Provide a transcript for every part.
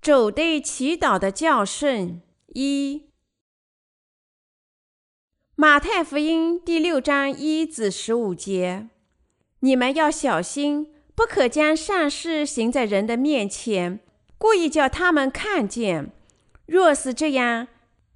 主对祈祷的教训一，马太福音第六章一至十五节，你们要小心，不可将善事行在人的面前，故意叫他们看见。若是这样，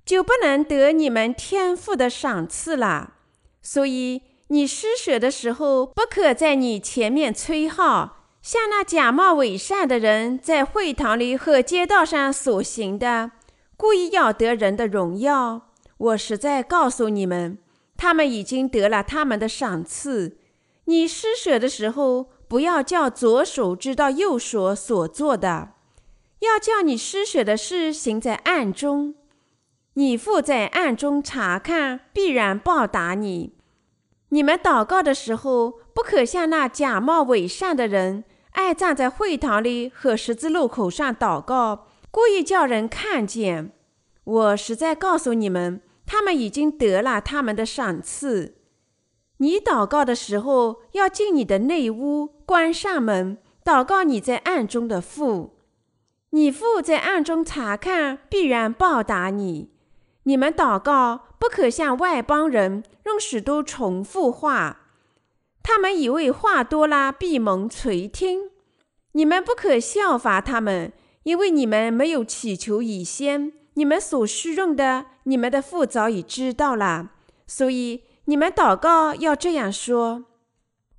就不能得你们天父的赏赐了。所以你施舍的时候，不可在你前面吹号。像那假冒伪善的人在会堂里和街道上所行的，故意要得人的荣耀。我实在告诉你们，他们已经得了他们的赏赐。你施舍的时候，不要叫左手知道右手所做的，要叫你施舍的事行在暗中。你父在暗中察看，必然报答你。你们祷告的时候，不可像那假冒伪善的人。爱站在会堂里和十字路口上祷告，故意叫人看见。我实在告诉你们，他们已经得了他们的赏赐。你祷告的时候，要进你的内屋，关上门，祷告你在暗中的父。你父在暗中察看，必然报答你。你们祷告，不可像外邦人，用许多重复话。他们以为话多了必蒙垂听，你们不可效法他们，因为你们没有祈求以先，你们所需用的，你们的父早已知道了。所以你们祷告要这样说：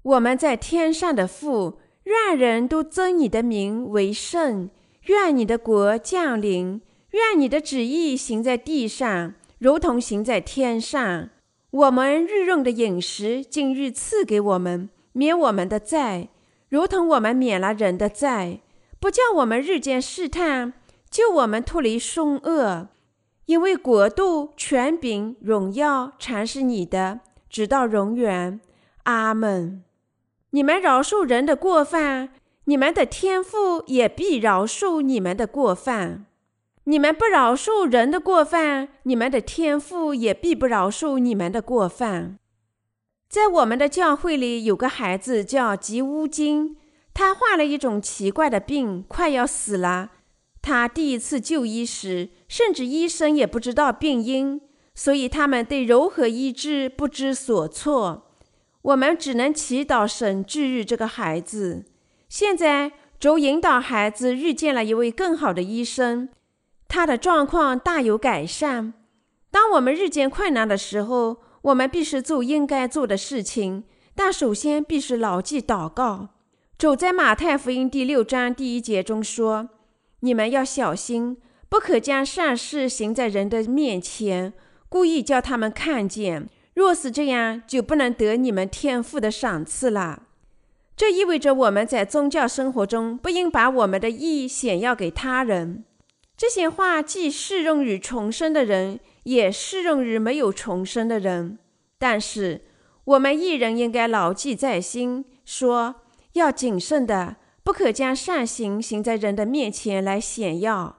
我们在天上的父，愿人都尊你的名为圣，愿你的国降临，愿你的旨意行在地上，如同行在天上。我们日用的饮食，今日赐给我们，免我们的债，如同我们免了人的债，不叫我们日渐试探，救我们脱离凶恶。因为国度、权柄、荣耀，全是你的，直到永远。阿门。你们饶恕人的过犯，你们的天父也必饶恕你们的过犯。你们不饶恕人的过犯，你们的天父也必不饶恕你们的过犯。在我们的教会里，有个孩子叫吉乌金，他患了一种奇怪的病，快要死了。他第一次就医时，甚至医生也不知道病因，所以他们对如何医治不知所措。我们只能祈祷神治愈这个孩子。现在主引导孩子遇见了一位更好的医生。他的状况大有改善。当我们日渐困难的时候，我们必须做应该做的事情，但首先必须牢记祷告。主在马太福音第六章第一节中说：“你们要小心，不可将善事行在人的面前，故意叫他们看见。若是这样，就不能得你们天父的赏赐了。”这意味着我们在宗教生活中不应把我们的意义显耀给他人。这些话既适用于重生的人，也适用于没有重生的人。但是，我们一人应该牢记在心，说要谨慎的，不可将善行行在人的面前来显耀。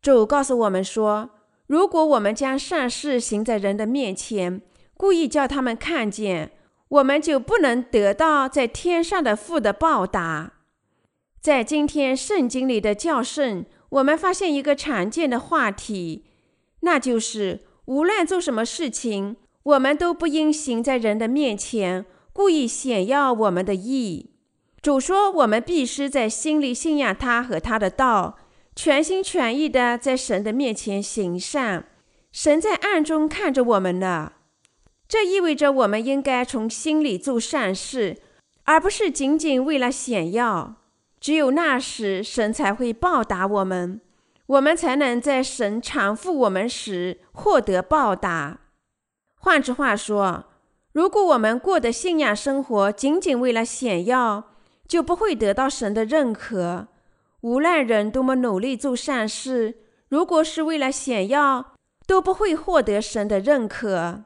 主告诉我们说，如果我们将善事行在人的面前，故意叫他们看见，我们就不能得到在天上的父的报答。在今天圣经里的教训。我们发现一个常见的话题，那就是无论做什么事情，我们都不应行在人的面前，故意显耀我们的义。主说，我们必须在心里信仰他和他的道，全心全意地在神的面前行善。神在暗中看着我们呢。这意味着我们应该从心里做善事，而不是仅仅为了显耀。只有那时，神才会报答我们，我们才能在神偿付我们时获得报答。换句话说，如果我们过的信仰生活仅仅为了显耀，就不会得到神的认可。无论人多么努力做善事，如果是为了显耀，都不会获得神的认可。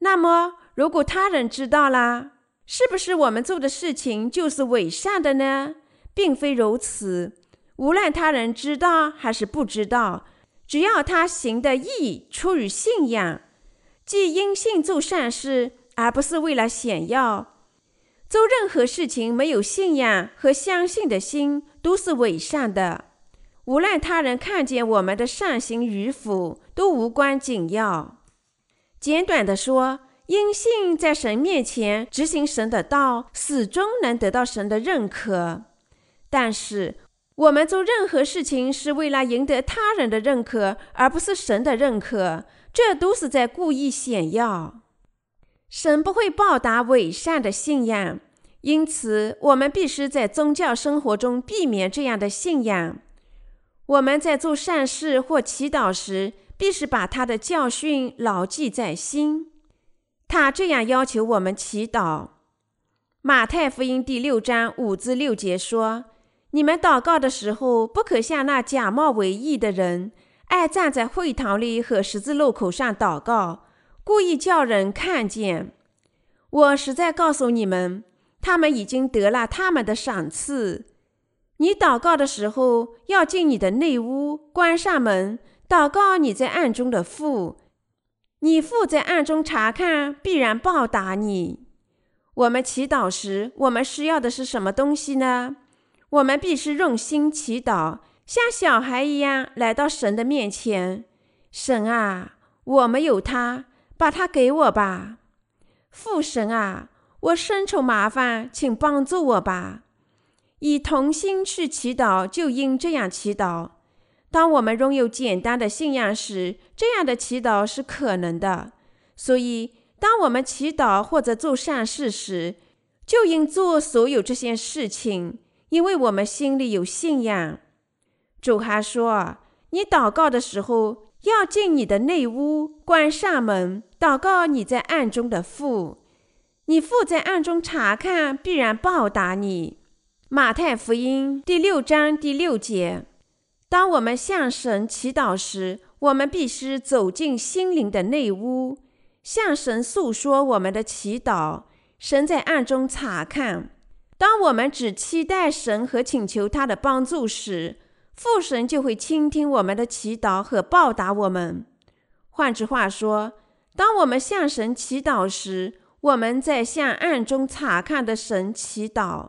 那么，如果他人知道了，是不是我们做的事情就是伪善的呢？并非如此，无论他人知道还是不知道，只要他行的义出于信仰，即因信做善事，而不是为了显耀。做任何事情没有信仰和相信的心，都是伪善的。无论他人看见我们的善行与否，都无关紧要。简短的说，因信在神面前执行神的道，始终能得到神的认可。但是，我们做任何事情是为了赢得他人的认可，而不是神的认可，这都是在故意炫耀。神不会报答伪善的信仰，因此我们必须在宗教生活中避免这样的信仰。我们在做善事或祈祷时，必须把他的教训牢记在心。他这样要求我们祈祷。马太福音第六章五至六节说：“你们祷告的时候，不可像那假冒为义的人，爱站在会堂里和十字路口上祷告，故意叫人看见。我实在告诉你们，他们已经得了他们的赏赐。你祷告的时候，要进你的内屋，关上门。”祷告你在暗中的父，你父在暗中察看，必然报答你。我们祈祷时，我们需要的是什么东西呢？我们必须用心祈祷，像小孩一样来到神的面前。神啊，我没有他，把他给我吧。父神啊，我身处麻烦，请帮助我吧。以同心去祈祷，就应这样祈祷。当我们拥有简单的信仰时，这样的祈祷是可能的。所以，当我们祈祷或者做善事时，就应做所有这些事情，因为我们心里有信仰。主还说：“你祷告的时候，要进你的内屋，关上门，祷告你在暗中的父。你父在暗中察看，必然报答你。”马太福音第六章第六节。当我们向神祈祷时，我们必须走进心灵的内屋，向神诉说我们的祈祷。神在暗中察看。当我们只期待神和请求他的帮助时，父神就会倾听我们的祈祷和报答我们。换句话说，当我们向神祈祷时，我们在向暗中察看的神祈祷。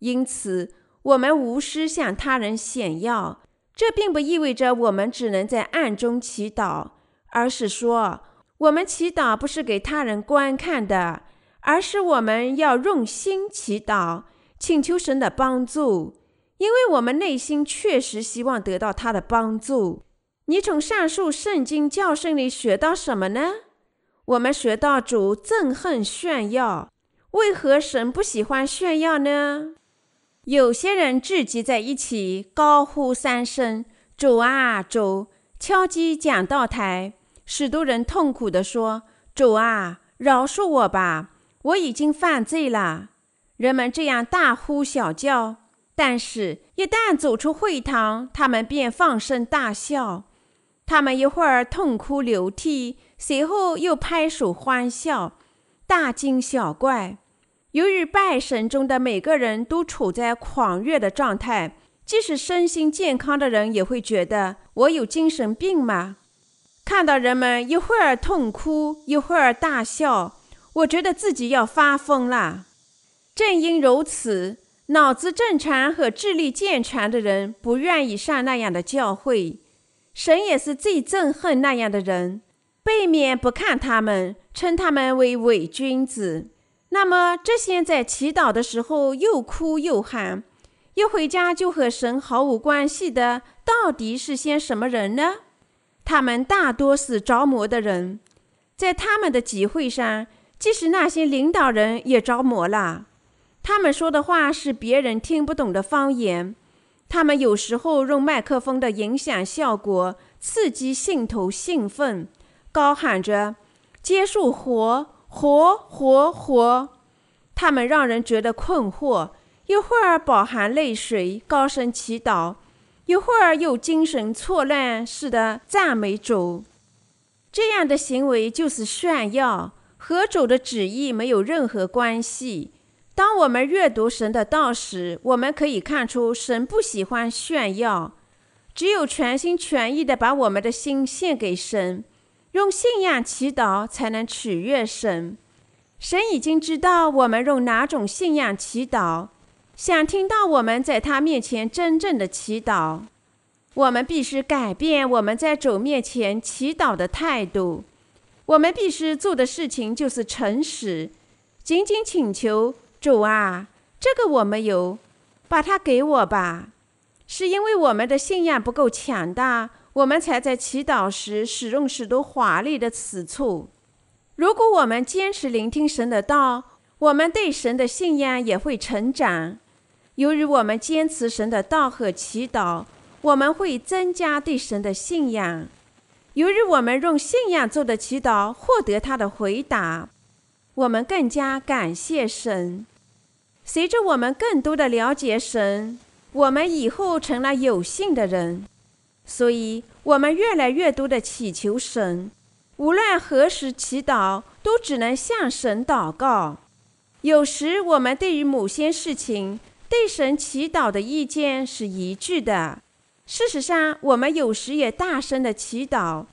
因此，我们无需向他人显耀。这并不意味着我们只能在暗中祈祷，而是说，我们祈祷不是给他人观看的，而是我们要用心祈祷，请求神的帮助，因为我们内心确实希望得到他的帮助。你从上述圣经教训里学到什么呢？我们学到主憎恨炫耀，为何神不喜欢炫耀呢？有些人聚集在一起，高呼三声“主啊，主”，敲击讲道台。许多人痛苦地说：“主啊，饶恕我吧，我已经犯罪了。”人们这样大呼小叫，但是，一旦走出会堂，他们便放声大笑。他们一会儿痛哭流涕，随后又拍手欢笑，大惊小怪。由于拜神中的每个人都处在狂热的状态，即使身心健康的人也会觉得我有精神病吗？看到人们一会儿痛哭，一会儿大笑，我觉得自己要发疯了。正因如此，脑子正常和智力健全的人不愿意上那样的教会。神也是最憎恨那样的人，背面不看他们，称他们为伪君子。那么，这些在祈祷的时候又哭又喊，一回家就和神毫无关系的，到底是些什么人呢？他们大多是着魔的人，在他们的集会上，即使那些领导人也着魔了。他们说的话是别人听不懂的方言。他们有时候用麦克风的影响效果刺激信徒兴奋，高喊着“接受活”。活活活！他们让人觉得困惑，一会儿饱含泪水，高声祈祷；一会儿又精神错乱似的赞美主。这样的行为就是炫耀，和主的旨意没有任何关系。当我们阅读神的道时，我们可以看出神不喜欢炫耀，只有全心全意地把我们的心献给神。用信仰祈祷才能取悦神。神已经知道我们用哪种信仰祈祷，想听到我们在他面前真正的祈祷。我们必须改变我们在主面前祈祷的态度。我们必须做的事情就是诚实，仅仅请求主啊，这个我没有，把它给我吧。是因为我们的信仰不够强大，我们才在祈祷时使用许多华丽的词处。如果我们坚持聆听神的道，我们对神的信仰也会成长。由于我们坚持神的道和祈祷，我们会增加对神的信仰。由于我们用信仰做的祈祷获得他的回答，我们更加感谢神。随着我们更多的了解神，我们以后成了有信的人，所以我们越来越多的祈求神。无论何时祈祷，都只能向神祷告。有时我们对于某些事情，对神祈祷的意见是一致的。事实上，我们有时也大声的祈祷，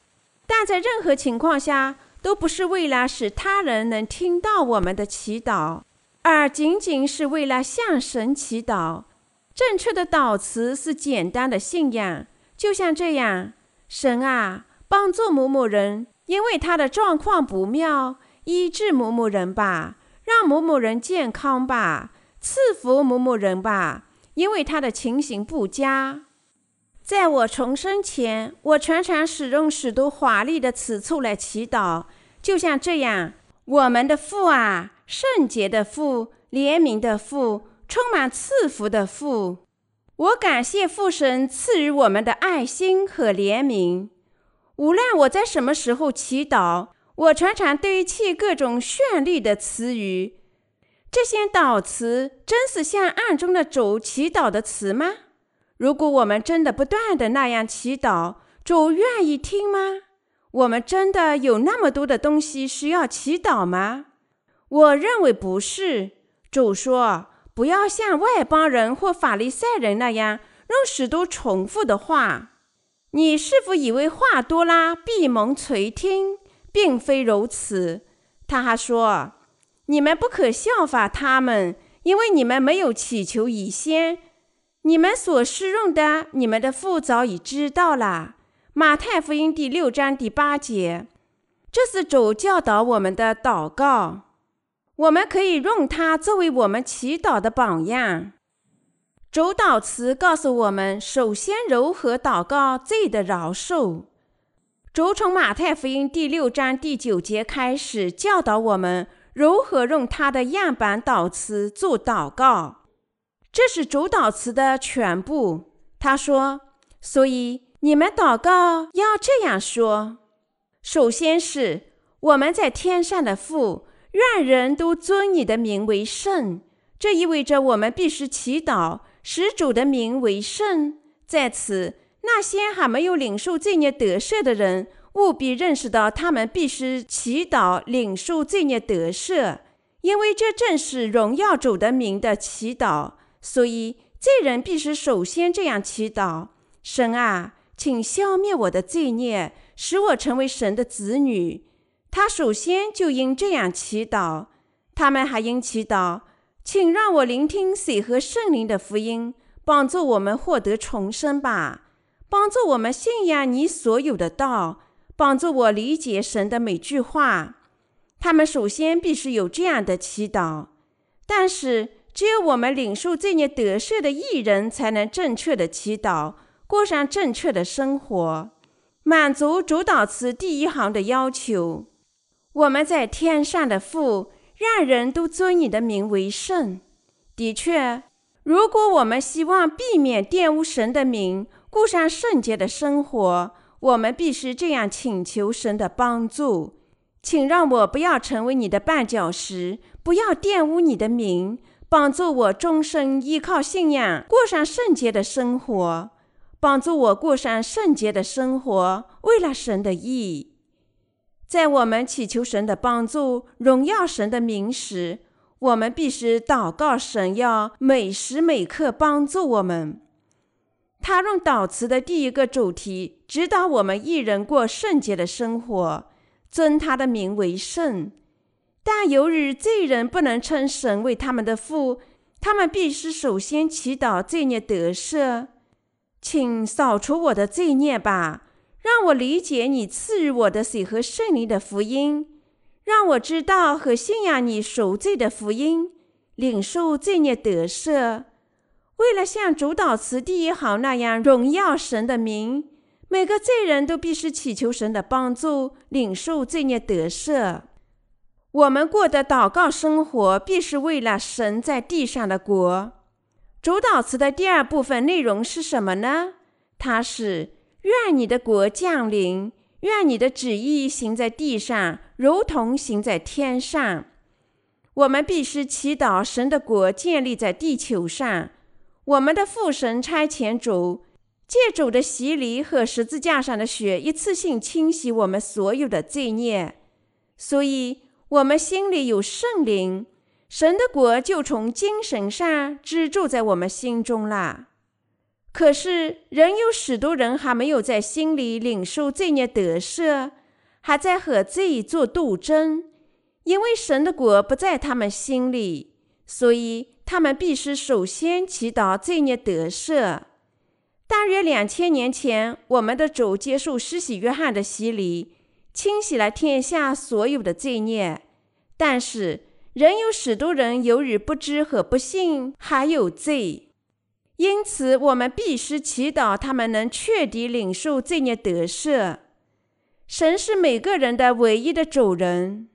但在任何情况下，都不是为了使他人能听到我们的祈祷，而仅仅是为了向神祈祷。正确的祷词是简单的信仰，就像这样：神啊，帮助某某人，因为他的状况不妙，医治某某人吧，让某某人健康吧。赐福某某人吧，因为他的情形不佳。在我重生前，我常常使用许多华丽的词促来祈祷，就像这样：“我们的父啊，圣洁的父，怜悯的父，充满赐福的父。”我感谢父神赐予我们的爱心和怜悯。无论我在什么时候祈祷，我常常堆砌各种绚丽的词语。这些祷词真是向暗中的主祈祷的词吗？如果我们真的不断的那样祈祷，主愿意听吗？我们真的有那么多的东西需要祈祷吗？我认为不是。主说：“不要像外邦人或法利赛人那样用许多重复的话。”你是否以为话多了必蒙垂听？并非如此。他还说。你们不可效法他们，因为你们没有祈求以先。你们所施用的，你们的父早已知道了。马太福音第六章第八节，这是主教导我们的祷告，我们可以用它作为我们祈祷的榜样。主祷词告诉我们，首先柔和祷告罪的饶恕。主从马太福音第六章第九节开始教导我们。如何用他的样板祷词做祷告？这是主祷词的全部。他说：“所以你们祷告要这样说：首先是我们在天上的父，愿人都尊你的名为圣。这意味着我们必须祈祷，使主的名为圣。在此，那些还没有领受罪孽得赦的人。”务必认识到，他们必须祈祷领受罪孽得赦，因为这正是荣耀主的名的祈祷。所以，罪人必须首先这样祈祷：神啊，请消灭我的罪孽，使我成为神的子女。他首先就应这样祈祷。他们还应祈祷：请让我聆听水和圣灵的福音，帮助我们获得重生吧，帮助我们信仰你所有的道。帮助我理解神的每句话。他们首先必须有这样的祈祷，但是只有我们领受罪孽得赦的艺人，才能正确的祈祷，过上正确的生活，满足主导词第一行的要求。我们在天上的父，让人都尊你的名为圣。的确，如果我们希望避免玷污神的名，过上圣洁的生活。我们必须这样请求神的帮助，请让我不要成为你的绊脚石，不要玷污你的名，帮助我终生依靠信仰过上圣洁的生活，帮助我过上圣洁的生活，为了神的义。在我们祈求神的帮助、荣耀神的名时，我们必须祷告神要每时每刻帮助我们。他用祷词的第一个主题指导我们一人过圣洁的生活，尊他的名为圣。但由于罪人不能称神为他们的父，他们必须首先祈祷罪孽得赦。请扫除我的罪孽吧，让我理解你赐予我的水和圣灵的福音，让我知道和信仰你赎罪的福音，领受罪孽得赦。为了像主祷词第一行那样荣耀神的名，每个罪人都必须祈求神的帮助，领受罪孽得赦。我们过的祷告生活，必是为了神在地上的国。主祷词的第二部分内容是什么呢？它是愿你的国降临，愿你的旨意行在地上，如同行在天上。我们必须祈祷神的国建立在地球上。我们的父神差遣主，借主的洗礼和十字架上的血，一次性清洗我们所有的罪孽。所以。我们心里有圣灵，神的国就从精神上居住在我们心中了。可是，仍有许多人还没有在心里领受罪孽得赦，还在和罪做斗争。因为神的国不在他们心里，所以他们必须首先祈祷罪孽得赦。大约两千年前，我们的主接受施洗约翰的洗礼。清洗了天下所有的罪孽，但是仍有许多人由于不知和不信，还有罪。因此，我们必须祈祷他们能彻底领受罪孽得赦。神是每个人的唯一的主人，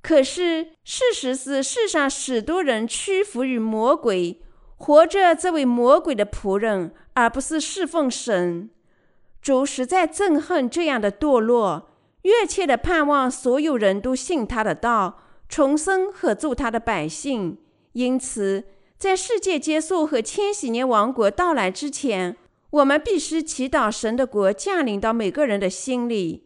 可是事实是，世上许多人屈服于魔鬼，活着这位魔鬼的仆人，而不是侍奉神。主实在憎恨这样的堕落。热切的盼望所有人都信他的道，重生和做他的百姓。因此，在世界结束和千禧年王国到来之前，我们必须祈祷神的国降临到每个人的心里。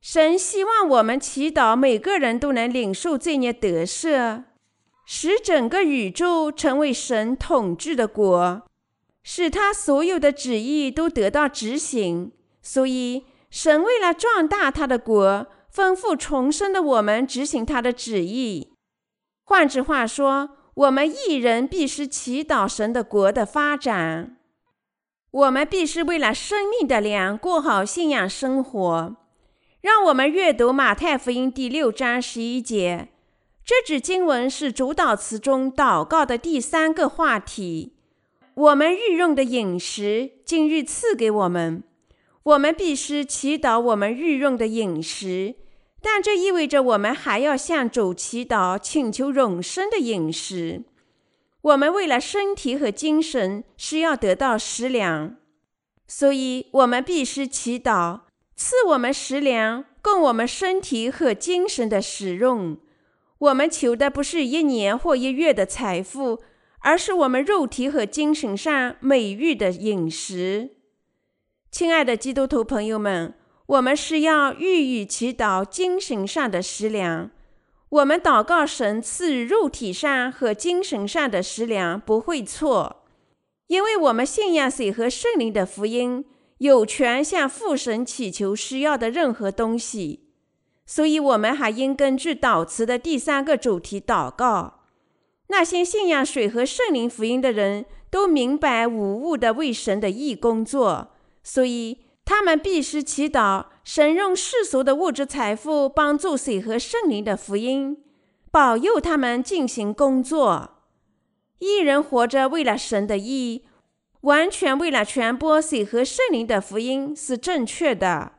神希望我们祈祷每个人都能领受罪孽得赦，使整个宇宙成为神统治的国，使他所有的旨意都得到执行。所以。神为了壮大他的国，吩咐重生的我们执行他的旨意。换句话说，我们一人必须祈祷神的国的发展。我们必须为了生命的粮过好信仰生活。让我们阅读马太福音第六章十一节。这节经文是主导词中祷告的第三个话题。我们日用的饮食，今日赐给我们。我们必须祈祷我们日用的饮食，但这意味着我们还要向主祈祷，请求永生的饮食。我们为了身体和精神是要得到食粮，所以我们必须祈祷赐我们食粮，供我们身体和精神的使用。我们求的不是一年或一月的财富，而是我们肉体和精神上美味的饮食。亲爱的基督徒朋友们，我们是要予以祈祷精神上的食粮。我们祷告神赐肉体上和精神上的食粮不会错，因为我们信仰水和圣灵的福音，有权向父神祈求需要的任何东西。所以，我们还应根据祷词的第三个主题祷告。那些信仰水和圣灵福音的人都明白无误地为神的义工作。所以，他们必须祈祷神用世俗的物质财富帮助水和圣灵的福音，保佑他们进行工作。一人活着为了神的义，完全为了传播水和圣灵的福音是正确的。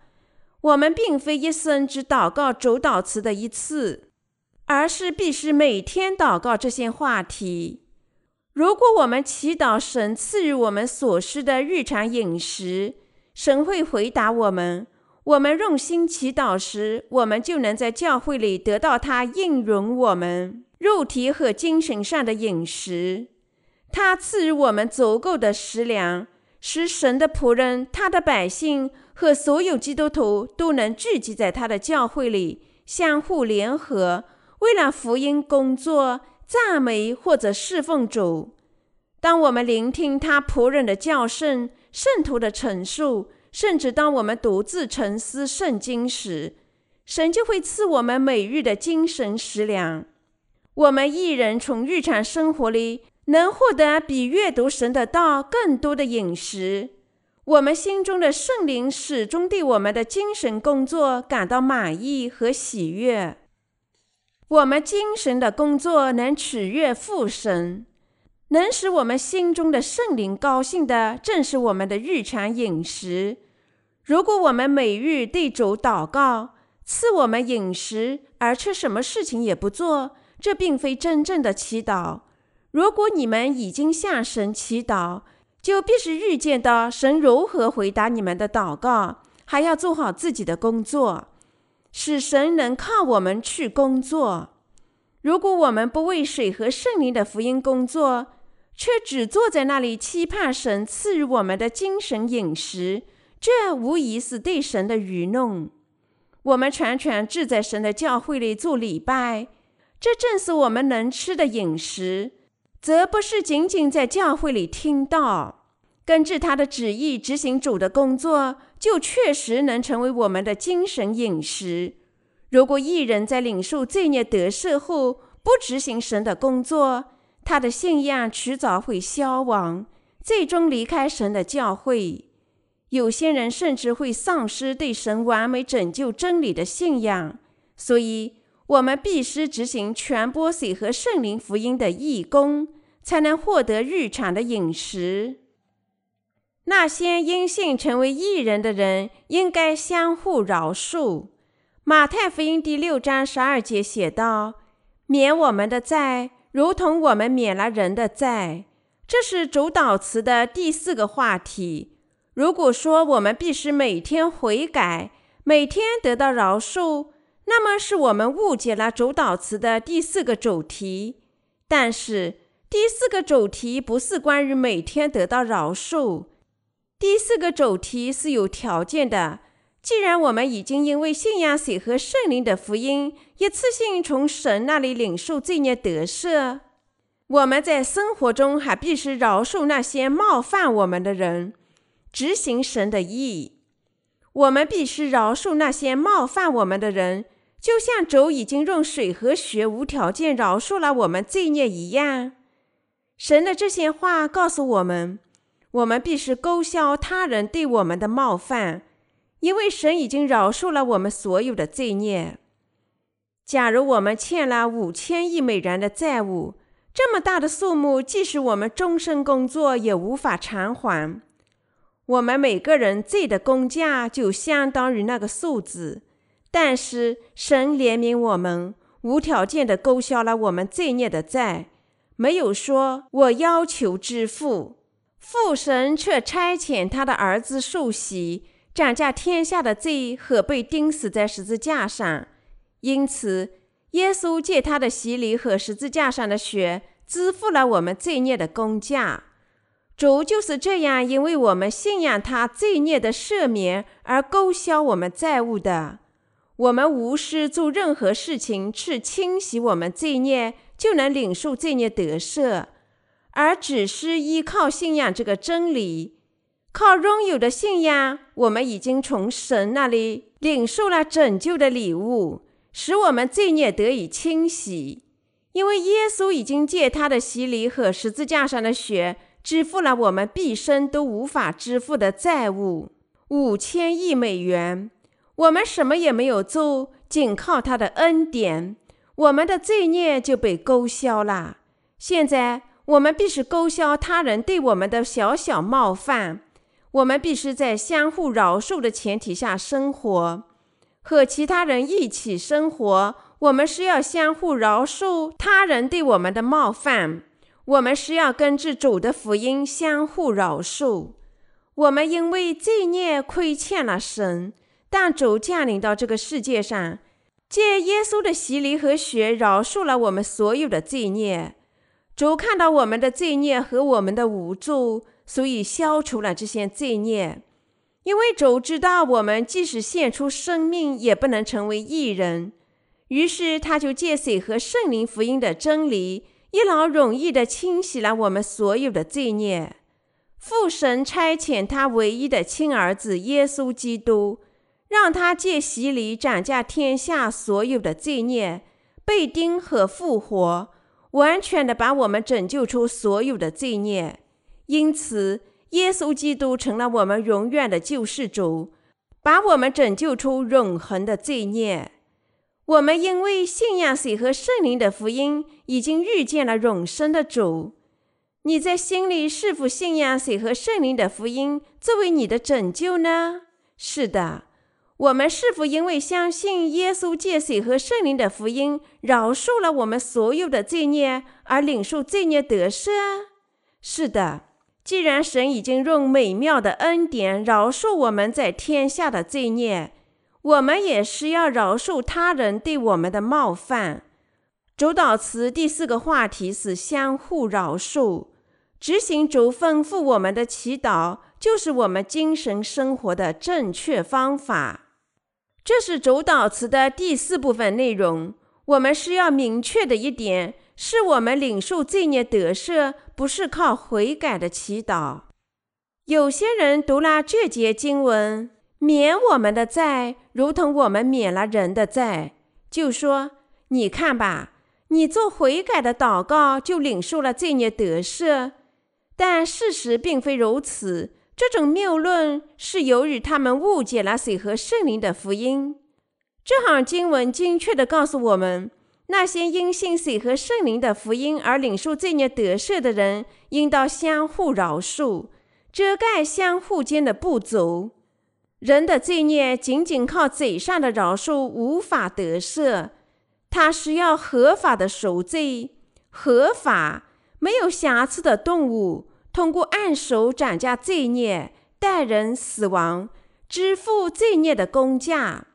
我们并非一生只祷告主祷词的一次，而是必须每天祷告这些话题。如果我们祈祷神赐予我们所需的日常饮食，神会回答我们。我们用心祈祷时，我们就能在教会里得到他应允我们肉体和精神上的饮食。他赐予我们足够的食粮，使神的仆人、他的百姓和所有基督徒都能聚集在他的教会里，相互联合，为了福音工作。赞美或者侍奉主。当我们聆听他仆人的叫声、圣徒的陈述，甚至当我们独自沉思圣经时，神就会赐我们每日的精神食粮。我们一人从日常生活里能获得比阅读神的道更多的饮食。我们心中的圣灵始终对我们的精神工作感到满意和喜悦。我们精神的工作能取悦父神，能使我们心中的圣灵高兴的，正是我们的日常饮食。如果我们每日对主祷告，赐我们饮食，而却什么事情也不做，这并非真正的祈祷。如果你们已经向神祈祷，就必须预见到神如何回答你们的祷告，还要做好自己的工作，使神能靠我们去工作。如果我们不为水和圣灵的福音工作，却只坐在那里期盼神赐予我们的精神饮食，这无疑是对神的愚弄。我们常常志在神的教会里做礼拜，这正是我们能吃的饮食，则不是仅仅在教会里听到，根据他的旨意执行主的工作，就确实能成为我们的精神饮食。如果一人在领受罪孽得赦后不执行神的工作，他的信仰迟早会消亡，最终离开神的教会。有些人甚至会丧失对神完美拯救真理的信仰，所以我们必须执行传播水和圣灵福音的义工，才能获得日常的饮食。那些因信成为义人的人，应该相互饶恕。马太福音第六章十二节写道：“免我们的债，如同我们免了人的债。”这是主祷词的第四个话题。如果说我们必须每天悔改，每天得到饶恕，那么是我们误解了主祷词的第四个主题。但是第四个主题不是关于每天得到饶恕，第四个主题是有条件的。既然我们已经因为信仰水和圣灵的福音，一次性从神那里领受罪孽得赦，我们在生活中还必须饶恕那些冒犯我们的人。执行神的意，我们必须饶恕那些冒犯我们的人，就像主已经用水和血无条件饶恕了我们罪孽一样。神的这些话告诉我们，我们必须勾销他人对我们的冒犯，因为神已经饶恕了我们所有的罪孽。假如我们欠了五千亿美元的债务，这么大的数目，即使我们终身工作也无法偿还。我们每个人罪的工价就相当于那个数字，但是神怜悯我们，无条件地勾销了我们罪孽的债，没有说我要求支付。父神却差遣他的儿子受洗，斩下天下的罪和被钉死在十字架上。因此，耶稣借他的洗礼和十字架上的血，支付了我们罪孽的工价。主就是这样，因为我们信仰他罪孽的赦免而勾销我们债务的。我们无需做任何事情去清洗我们罪孽，就能领受罪孽得赦，而只是依靠信仰这个真理。靠拥有的信仰，我们已经从神那里领受了拯救的礼物，使我们罪孽得以清洗。因为耶稣已经借他的洗礼和十字架上的血。支付了我们毕生都无法支付的债务，五千亿美元。我们什么也没有做，仅靠他的恩典，我们的罪孽就被勾销了。现在我们必须勾销他人对我们的小小冒犯。我们必须在相互饶恕的前提下生活，和其他人一起生活。我们是要相互饶恕他人对我们的冒犯。我们是要根据主的福音相互饶恕。我们因为罪孽亏欠了神，但主降临到这个世界上，借耶稣的洗礼和血饶恕了我们所有的罪孽。主看到我们的罪孽和我们的无助，所以消除了这些罪孽。因为主知道我们即使献出生命，也不能成为义人，于是他就借水和圣灵福音的真理。一劳永逸地清洗了我们所有的罪孽。父神差遣他唯一的亲儿子耶稣基督，让他借洗礼斩下天下所有的罪孽，被钉和复活，完全地把我们拯救出所有的罪孽。因此，耶稣基督成了我们永远的救世主，把我们拯救出永恒的罪孽。我们因为信仰水和圣灵的福音，已经遇见了永生的主。你在心里是否信仰水和圣灵的福音作为你的拯救呢？是的。我们是否因为相信耶稣借水和圣灵的福音饶恕了我们所有的罪孽而领受罪孽得赦？是的。既然神已经用美妙的恩典饶恕我们在天下的罪孽，我们也是要饶恕他人对我们的冒犯。主祷词第四个话题是相互饶恕。执行主吩咐我们的祈祷，就是我们精神生活的正确方法。这是主祷词的第四部分内容。我们需要明确的一点，是我们领受罪孽得赦，不是靠悔改的祈祷。有些人读了这节经文，免我们的债，如同我们免了人的债，就说：“你看吧，你做悔改的祷告，就领受了罪孽得赦。”但事实并非如此。这种谬论是由于他们误解了水和圣灵的福音。这行经文精确地告诉我们，那些因信水和圣灵的福音而领受罪孽得赦的人，应当相互饶恕，遮盖相互间的不足。人的罪孽仅仅靠嘴上的饶恕无法得赦，他需要合法的赎罪，合法没有瑕疵的动物。通过按手斩价罪孽，代人死亡，支付罪孽的工价。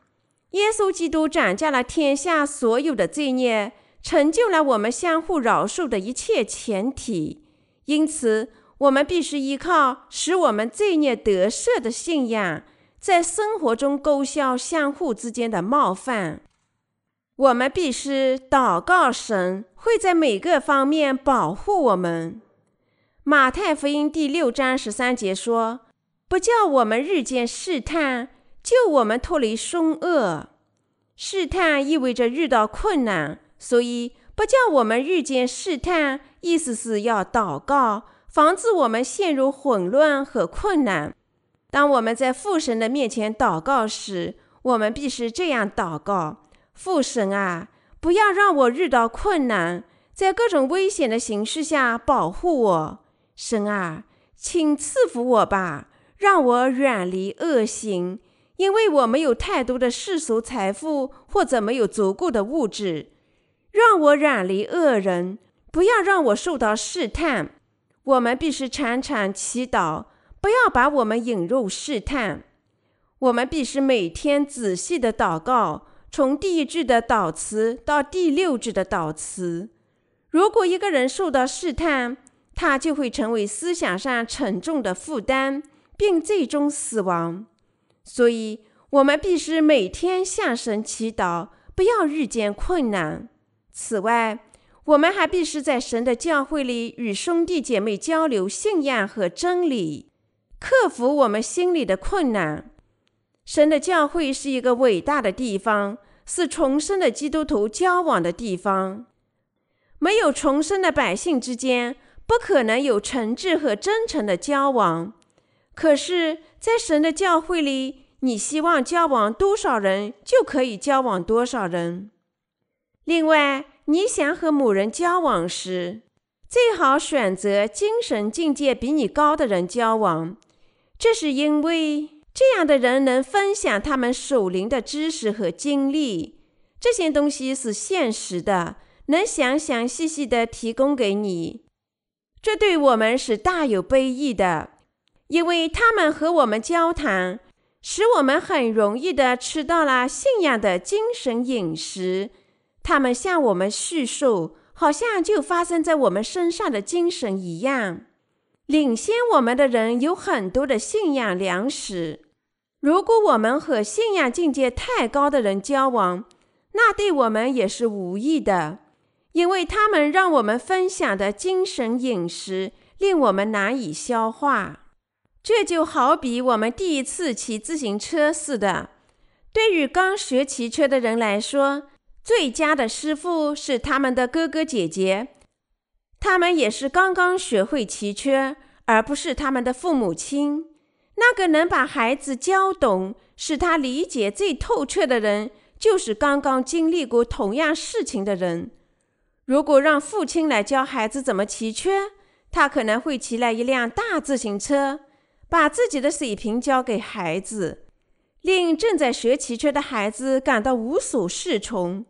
耶稣基督斩下了天下所有的罪孽，成就了我们相互饶恕的一切前提。因此，我们必须依靠使我们罪孽得赦的信仰，在生活中勾销相互之间的冒犯。我们必须祷告神会在每个方面保护我们。马太福音第六章十三节说：“不叫我们日渐试探，救我们脱离凶恶。试探意味着遇到困难，所以不叫我们日渐试探，意思是要祷告，防止我们陷入混乱和困难。当我们在父神的面前祷告时，我们必须这样祷告：父神啊，不要让我遇到困难，在各种危险的形势下保护我。”神啊，请赐福我吧，让我远离恶行，因为我没有太多的世俗财富，或者没有足够的物质。让我远离恶人，不要让我受到试探。我们必须常常祈祷，不要把我们引入试探。我们必须每天仔细的祷告，从第一句的祷词到第六句的祷词。如果一个人受到试探，他就会成为思想上沉重的负担，并最终死亡。所以，我们必须每天向神祈祷，不要遇见困难。此外，我们还必须在神的教会里与兄弟姐妹交流信仰和真理，克服我们心里的困难。神的教会是一个伟大的地方，是重生的基督徒交往的地方。没有重生的百姓之间，不可能有诚挚和真诚的交往，可是，在神的教会里，你希望交往多少人，就可以交往多少人。另外，你想和某人交往时，最好选择精神境界比你高的人交往，这是因为这样的人能分享他们属灵的知识和经历，这些东西是现实的，能详详细细地提供给你。这对我们是大有裨益的，因为他们和我们交谈，使我们很容易地吃到了信仰的精神饮食。他们向我们叙述，好像就发生在我们身上的精神一样。领先我们的人有很多的信仰粮食。如果我们和信仰境界太高的人交往，那对我们也是无益的。因为他们让我们分享的精神饮食令我们难以消化，这就好比我们第一次骑自行车似的。对于刚学骑车的人来说，最佳的师傅是他们的哥哥姐姐，他们也是刚刚学会骑车，而不是他们的父母亲。那个能把孩子教懂，使他理解最透彻的人，就是刚刚经历过同样事情的人。如果让父亲来教孩子怎么骑车，他可能会骑来一辆大自行车，把自己的水平交给孩子，令正在学骑车的孩子感到无所适从。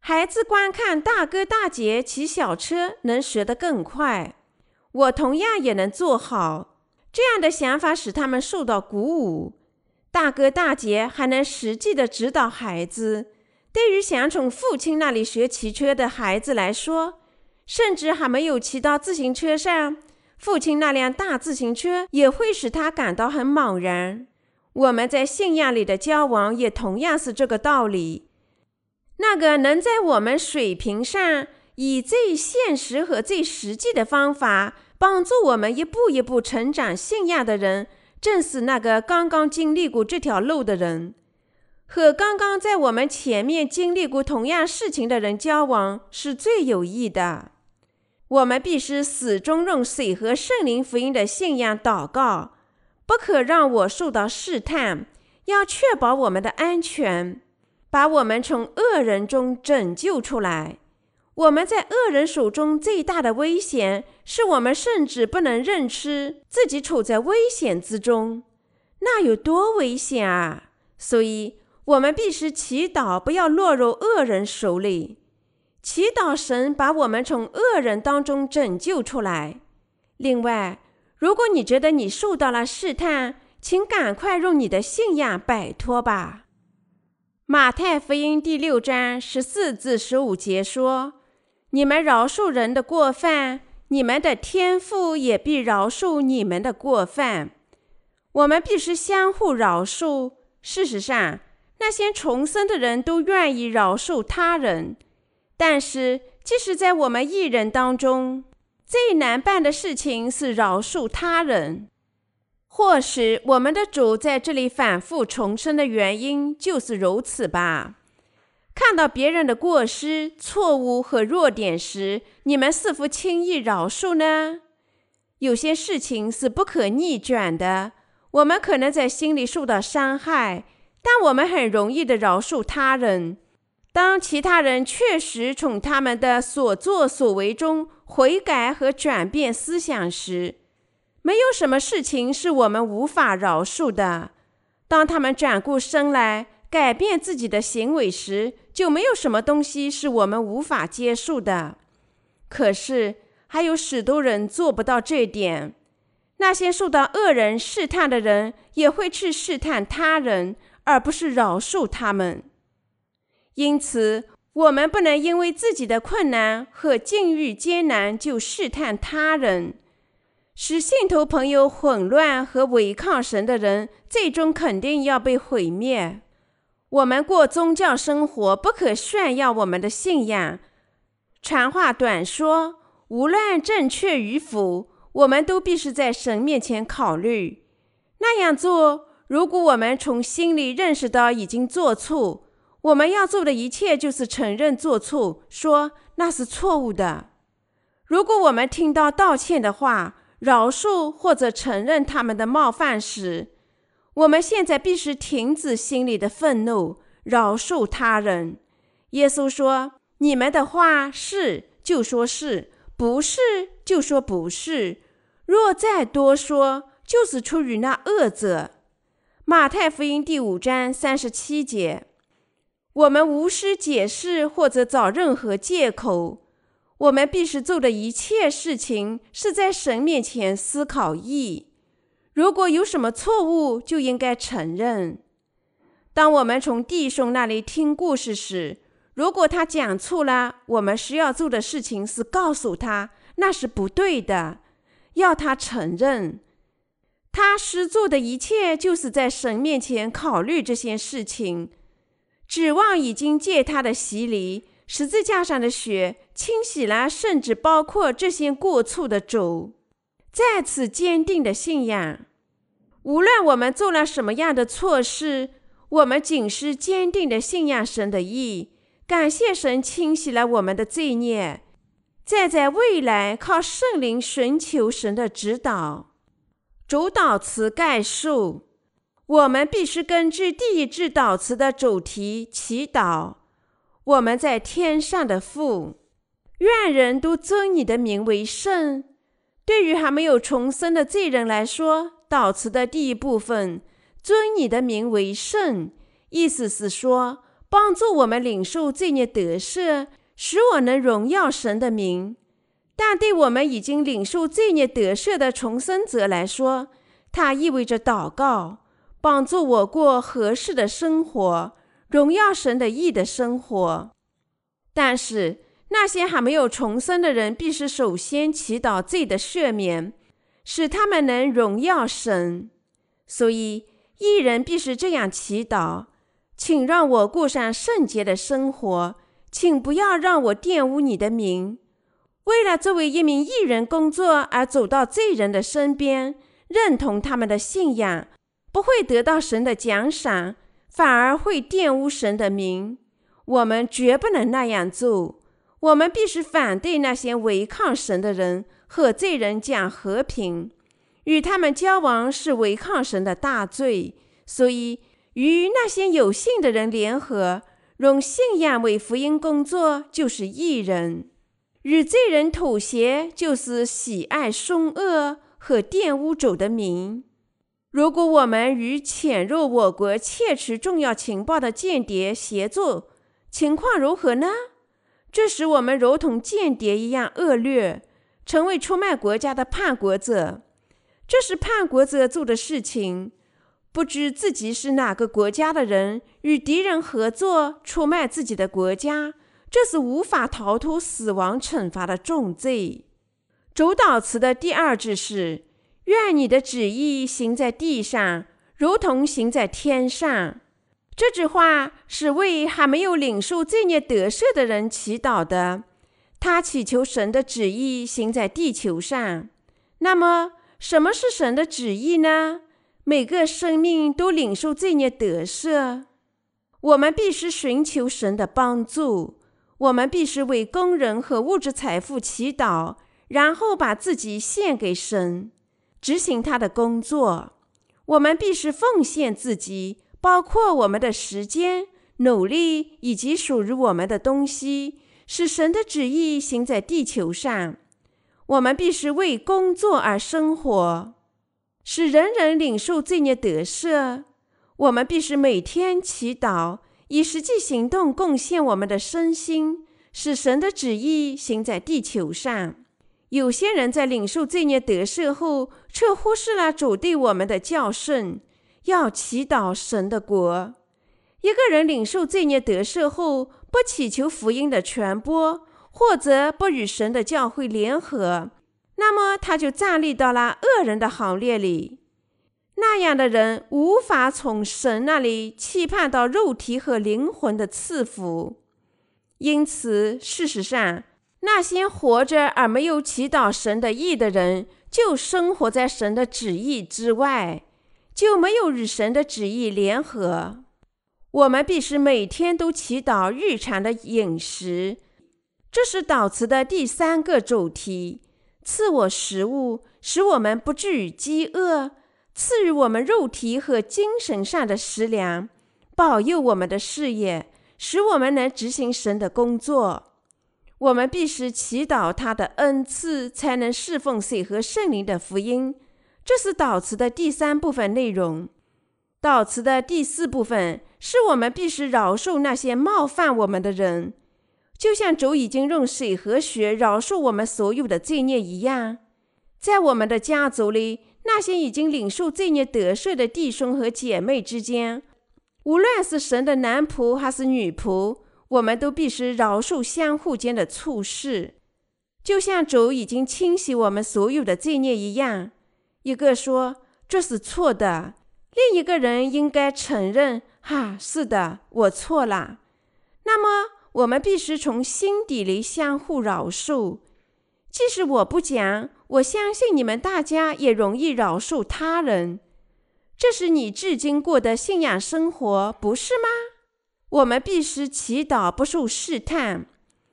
孩子观看大哥大姐骑小车，能学得更快。我同样也能做好。这样的想法使他们受到鼓舞。大哥大姐还能实际地指导孩子。对于想从父亲那里学骑车的孩子来说，甚至还没有骑到自行车上，父亲那辆大自行车也会使他感到很茫然。我们在信仰里的交往也同样是这个道理。那个能在我们水平上以最现实和最实际的方法帮助我们一步一步成长信仰的人，正是那个刚刚经历过这条路的人。和刚刚在我们前面经历过同样事情的人交往是最有益的。我们必须始终用水和圣灵福音的信仰祷告，不可让我受到试探，要确保我们的安全，把我们从恶人中拯救出来。我们在恶人手中最大的危险，是我们甚至不能认知自己处在危险之中。那有多危险啊！所以。我们必须祈祷，不要落入恶人手里。祈祷神把我们从恶人当中拯救出来。另外，如果你觉得你受到了试探，请赶快用你的信仰摆脱吧。马太福音第六章十四至十五节说：“你们饶恕人的过犯，你们的天父也必饶恕你们的过犯。”我们必须相互饶恕。事实上，那些重生的人都愿意饶恕他人，但是即使在我们一人当中，最难办的事情是饶恕他人。或许我们的主在这里反复重申的原因就是如此吧。看到别人的过失、错误和弱点时，你们是否轻易饶恕呢？有些事情是不可逆转的，我们可能在心里受到伤害。但我们很容易地饶恕他人。当其他人确实从他们的所作所为中悔改和转变思想时，没有什么事情是我们无法饶恕的。当他们转过身来改变自己的行为时，就没有什么东西是我们无法接受的。可是，还有许多人做不到这点。那些受到恶人试探的人，也会去试探他人。而不是饶恕他们，因此我们不能因为自己的困难和境遇艰难就试探他人，使信徒朋友混乱和违抗神的人，最终肯定要被毁灭。我们过宗教生活，不可炫耀我们的信仰。长话短说，无论正确与否，我们都必须在神面前考虑。那样做。如果我们从心里认识到已经做错，我们要做的一切就是承认做错，说那是错误的。如果我们听到道歉的话，饶恕或者承认他们的冒犯时，我们现在必须停止心里的愤怒，饶恕他人。耶稣说：“你们的话是就说是，不是就说不是。若再多说，就是出于那恶者。”马太福音第五章三十七节，我们无需解释或者找任何借口。我们必须做的一切事情是在神面前思考意。如果有什么错误，就应该承认。当我们从弟兄那里听故事时，如果他讲错了，我们需要做的事情是告诉他那是不对的，要他承认。他所做的一切，就是在神面前考虑这些事情，指望已经借他的洗礼，十字架上的血清洗了，甚至包括这些过错的主。再次坚定的信仰，无论我们做了什么样的错事，我们仅是坚定的信仰神的意，感谢神清洗了我们的罪孽。再在未来靠圣灵寻求神的指导。主导词概述：我们必须根据第一句祷词的主题祈祷。我们在天上的父，愿人都尊你的名为圣。对于还没有重生的罪人来说，祷词的第一部分“尊你的名为圣”，意思是说，帮助我们领受罪孽得赦，使我能荣耀神的名。但对我们已经领受罪孽得赦的重生者来说，它意味着祷告，帮助我过合适的生活，荣耀神的义的生活。但是，那些还没有重生的人，必须首先祈祷罪的赦免，使他们能荣耀神。所以，义人必须这样祈祷。请让我过上圣洁的生活，请不要让我玷污你的名。为了作为一名义人工作而走到罪人的身边，认同他们的信仰，不会得到神的奖赏，反而会玷污神的名。我们绝不能那样做。我们必须反对那些违抗神的人，和罪人讲和平。与他们交往是违抗神的大罪，所以。与那些有信的人联合，用信仰为福音工作，就是义人；与罪人妥协，就是喜爱凶恶和玷污主的名。如果我们与潜入我国窃取重要情报的间谍协作，情况如何呢？这时我们如同间谍一样恶劣，成为出卖国家的叛国者。这是叛国者做的事情。不知自己是哪个国家的人，与敌人合作出卖自己的国家，这是无法逃脱死亡惩罚的重罪。主导词的第二句是：“愿你的旨意行在地上，如同行在天上。”这句话是为还没有领受罪孽得赦的人祈祷的。他祈求神的旨意行在地球上。那么，什么是神的旨意呢？每个生命都领受罪孽得赦，我们必须寻求神的帮助。我们必须为工人和物质财富祈祷，然后把自己献给神，执行他的工作。我们必须奉献自己，包括我们的时间、努力以及属于我们的东西，使神的旨意行在地球上。我们必须为工作而生活。使人人领受罪孽得赦，我们必须每天祈祷，以实际行动贡献我们的身心，使神的旨意行在地球上。有些人在领受罪孽得赦后，却忽视了主对我们的教训，要祈祷神的国。一个人领受罪孽得赦后，不祈求福音的传播，或者不与神的教会联合。那么他就站立到了恶人的行列里，那样的人无法从神那里期盼到肉体和灵魂的赐福。因此，事实上，那些活着而没有祈祷神的意的人，就生活在神的旨意之外，就没有与神的旨意联合。我们必须每天都祈祷日常的饮食，这是祷词的第三个主题。赐我食物，使我们不至于饥饿；赐予我们肉体和精神上的食粮，保佑我们的事业，使我们能执行神的工作。我们必须祈祷他的恩赐，才能侍奉水和圣灵的福音。这是祷词的第三部分内容。祷词的第四部分是我们必须饶恕那些冒犯我们的人。就像主已经用水和血饶恕我们所有的罪孽一样，在我们的家族里，那些已经领受罪孽得赦的弟兄和姐妹之间，无论是神的男仆还是女仆，我们都必须饶恕相互间的处事。就像主已经清洗我们所有的罪孽一样，一个说这是错的，另一个人应该承认：哈，是的，我错了。那么。我们必须从心底里相互饶恕。即使我不讲，我相信你们大家也容易饶恕他人。这是你至今过的信仰生活，不是吗？我们必须祈祷不受试探，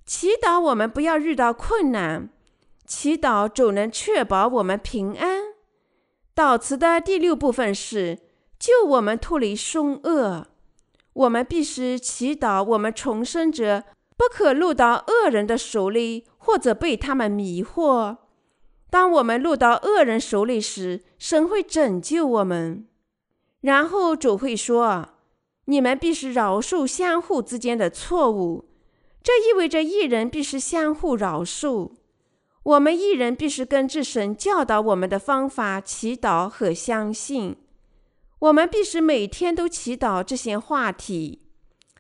祈祷我们不要遇到困难，祈祷主能确保我们平安。祷词的第六部分是救我们脱离凶恶。我们必须祈祷我们重生者不可落到恶人的手里，或者被他们迷惑。当我们落到恶人手里时，神会拯救我们。然后主会说：“你们必须饶恕相互之间的错误。”这意味着一人必须相互饶恕。我们一人必须根据神教导我们的方法祈祷和相信。我们必须每天都祈祷这些话题。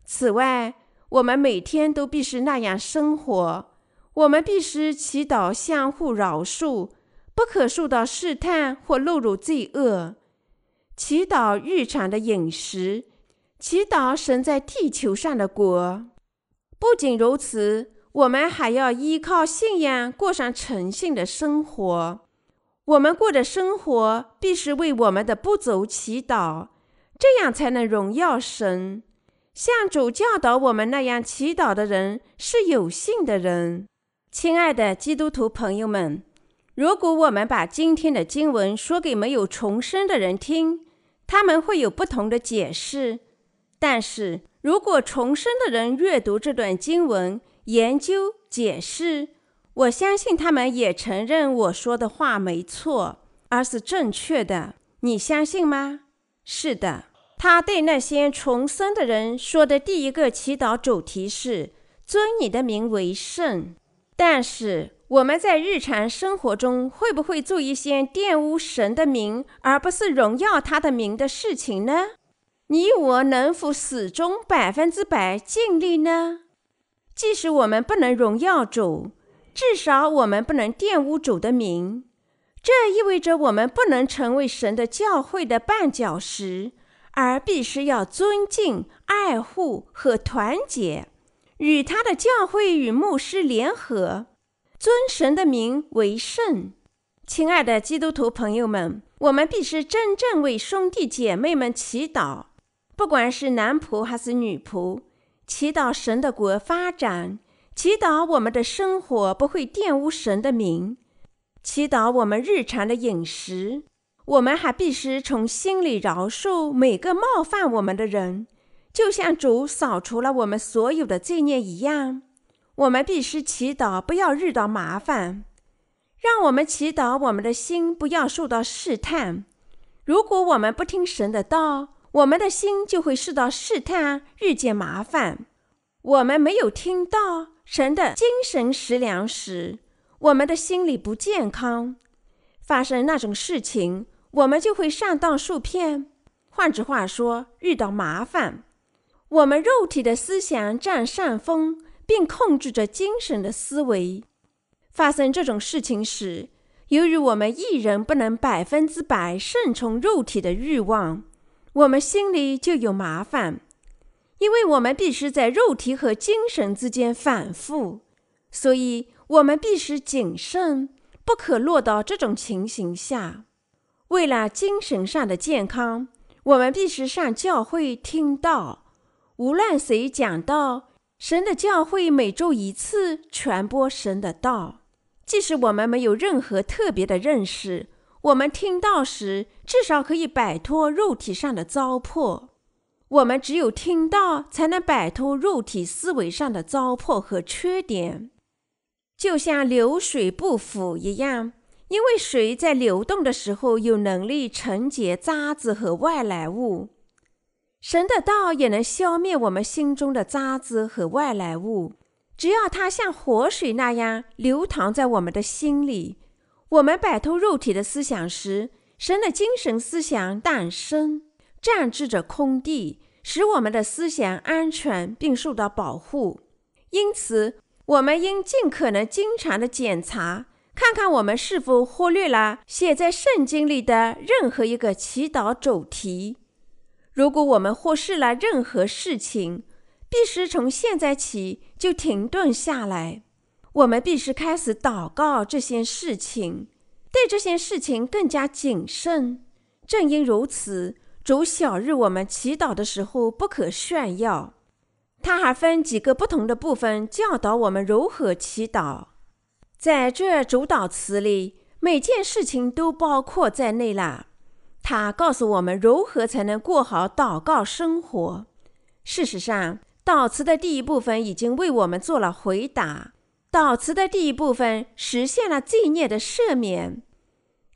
此外，我们每天都必须那样生活。我们必须祈祷相互饶恕，不可受到试探或落入罪恶。祈祷日常的饮食，祈祷神在地球上的国。不仅如此，我们还要依靠信仰过上诚信的生活。我们过的生活必须为我们的不足祈祷，这样才能荣耀神。像主教导我们那样祈祷的人是有信的人。亲爱的基督徒朋友们，如果我们把今天的经文说给没有重生的人听，他们会有不同的解释。但是，如果重生的人阅读这段经文，研究解释，我相信他们也承认我说的话没错，而是正确的。你相信吗？是的。他对那些重生的人说的第一个祈祷主题是“尊你的名为圣”。但是我们在日常生活中会不会做一些玷污神的名，而不是荣耀他的名的事情呢？你我能否始终百分之百尽力呢？即使我们不能荣耀主，至少我们不能玷污主的名。这意味着我们不能成为神的教会的绊脚石，而必须要尊敬、爱护和团结，与他的教会与牧师联合，尊神的名为圣。亲爱的基督徒朋友们，我们必须真正为兄弟姐妹们祈祷。不管是男仆还是女仆，祈祷神的国发展，祈祷我们的生活不会玷污神的名，祈祷我们日常的饮食。我们还必须从心里饶恕每个冒犯我们的人，就像主扫除了我们所有的罪孽一样。我们必须祈祷不要遇到麻烦，让我们祈祷我们的心不要受到试探。如果我们不听神的道，我们的心就会受到试探，遇见麻烦。我们没有听到神的精神食粮时，我们的心里不健康，发生那种事情，我们就会上当受骗。换句话说，遇到麻烦，我们肉体的思想占上风，并控制着精神的思维。发生这种事情时，由于我们一人不能百分之百顺从肉体的欲望。我们心里就有麻烦，因为我们必须在肉体和精神之间反复，所以我们必须谨慎，不可落到这种情形下。为了精神上的健康，我们必须上教会听道。无论谁讲道，神的教会每周一次传播神的道。即使我们没有任何特别的认识。我们听到时，至少可以摆脱肉体上的糟粕。我们只有听到，才能摆脱肉体思维上的糟粕和缺点。就像流水不腐一样，因为水在流动的时候有能力承接渣子和外来物。神的道也能消灭我们心中的渣子和外来物，只要它像活水那样流淌在我们的心里。我们摆脱肉体的思想时，神的精神思想诞生，占据着空地，使我们的思想安全并受到保护。因此，我们应尽可能经常的检查，看看我们是否忽略了写在圣经里的任何一个祈祷主题。如果我们忽视了任何事情，必须从现在起就停顿下来。我们必须开始祷告这些事情，对这些事情更加谨慎。正因如此，主晓日我们祈祷的时候不可炫耀。他还分几个不同的部分教导我们如何祈祷。在这主祷词里，每件事情都包括在内了。他告诉我们如何才能过好祷告生活。事实上，祷词的第一部分已经为我们做了回答。祷词的第一部分实现了罪孽的赦免，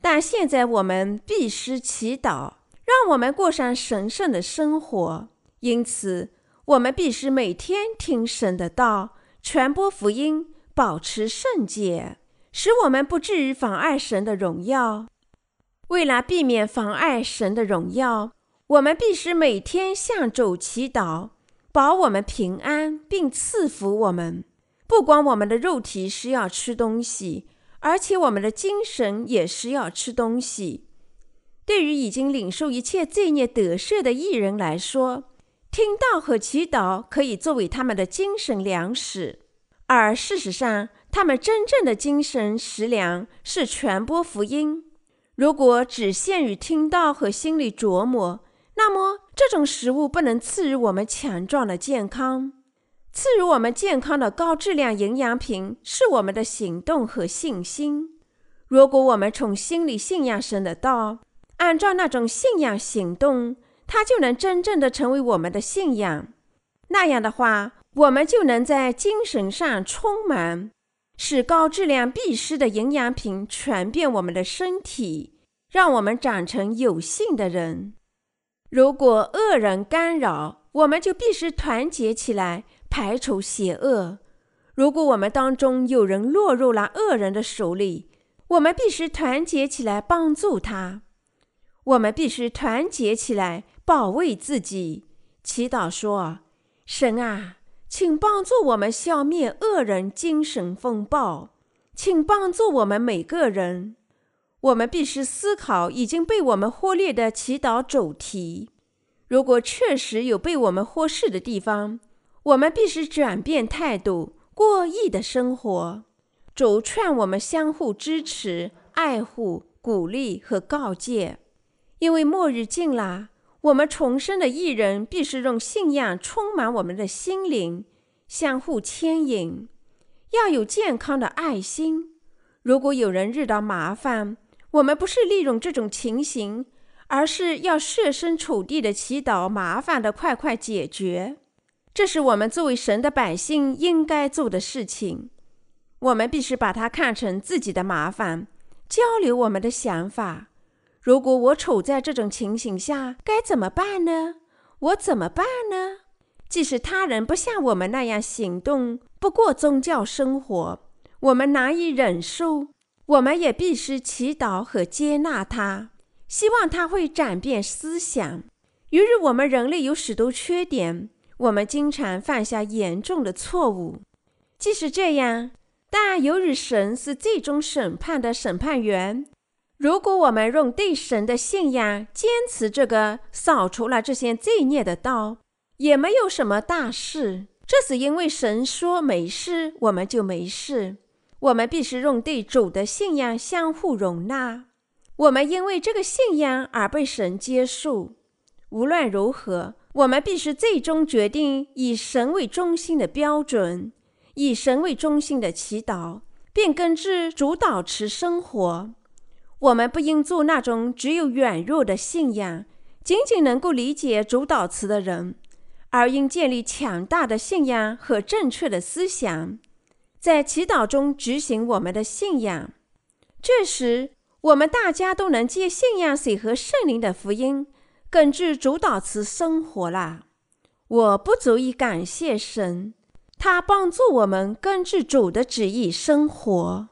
但现在我们必须祈祷，让我们过上神圣的生活。因此，我们必须每天听神的道，传播福音。保持圣洁，使我们不至于妨碍神的荣耀。为了避免妨碍神的荣耀，我们必须每天向主祈祷，保我们平安，并赐福我们。不光我们的肉体需要吃东西，而且我们的精神也需要吃东西。对于已经领受一切罪孽得赦的艺人来说，听道和祈祷可以作为他们的精神粮食。而事实上，他们真正的精神食粮是传播福音。如果只限于听到和心里琢磨，那么这种食物不能赐予我们强壮的健康。赐予我们健康的高质量营养品是我们的行动和信心。如果我们从心里信仰神的道，按照那种信仰行动，它就能真正的成为我们的信仰。那样的话，我们就能在精神上充满，使高质量必须的营养品传遍我们的身体，让我们长成有信的人。如果恶人干扰，我们就必须团结起来排除邪恶。如果我们当中有人落入了恶人的手里，我们必须团结起来帮助他。我们必须团结起来保卫自己。祈祷说：“神啊。”请帮助我们消灭恶人精神风暴，请帮助我们每个人。我们必须思考已经被我们忽略的祈祷主题。如果确实有被我们忽视的地方，我们必须转变态度，过义的生活。主劝我们相互支持、爱护、鼓励和告诫，因为末日近了。我们重生的义人必须用信仰充满我们的心灵，相互牵引，要有健康的爱心。如果有人遇到麻烦，我们不是利用这种情形，而是要设身处地的祈祷麻烦的快快解决。这是我们作为神的百姓应该做的事情。我们必须把它看成自己的麻烦，交流我们的想法。如果我处在这种情形下，该怎么办呢？我怎么办呢？即使他人不像我们那样行动，不过宗教生活，我们难以忍受，我们也必须祈祷和接纳他，希望他会转变思想。由于我们人类有许多缺点，我们经常犯下严重的错误。即使这样，但由于神是最终审判的审判员。如果我们用对神的信仰坚持这个扫除了这些罪孽的道，也没有什么大事。这是因为神说没事，我们就没事。我们必须用对主的信仰相互容纳。我们因为这个信仰而被神接受。无论如何，我们必须最终决定以神为中心的标准，以神为中心的祈祷，并根据主导词生活。我们不应做那种只有软弱的信仰，仅仅能够理解主导词的人，而应建立强大的信仰和正确的思想，在祈祷中执行我们的信仰。这时，我们大家都能借信仰水和圣灵的福音，根据主导词生活啦。我不足以感谢神，他帮助我们根据主的旨意生活。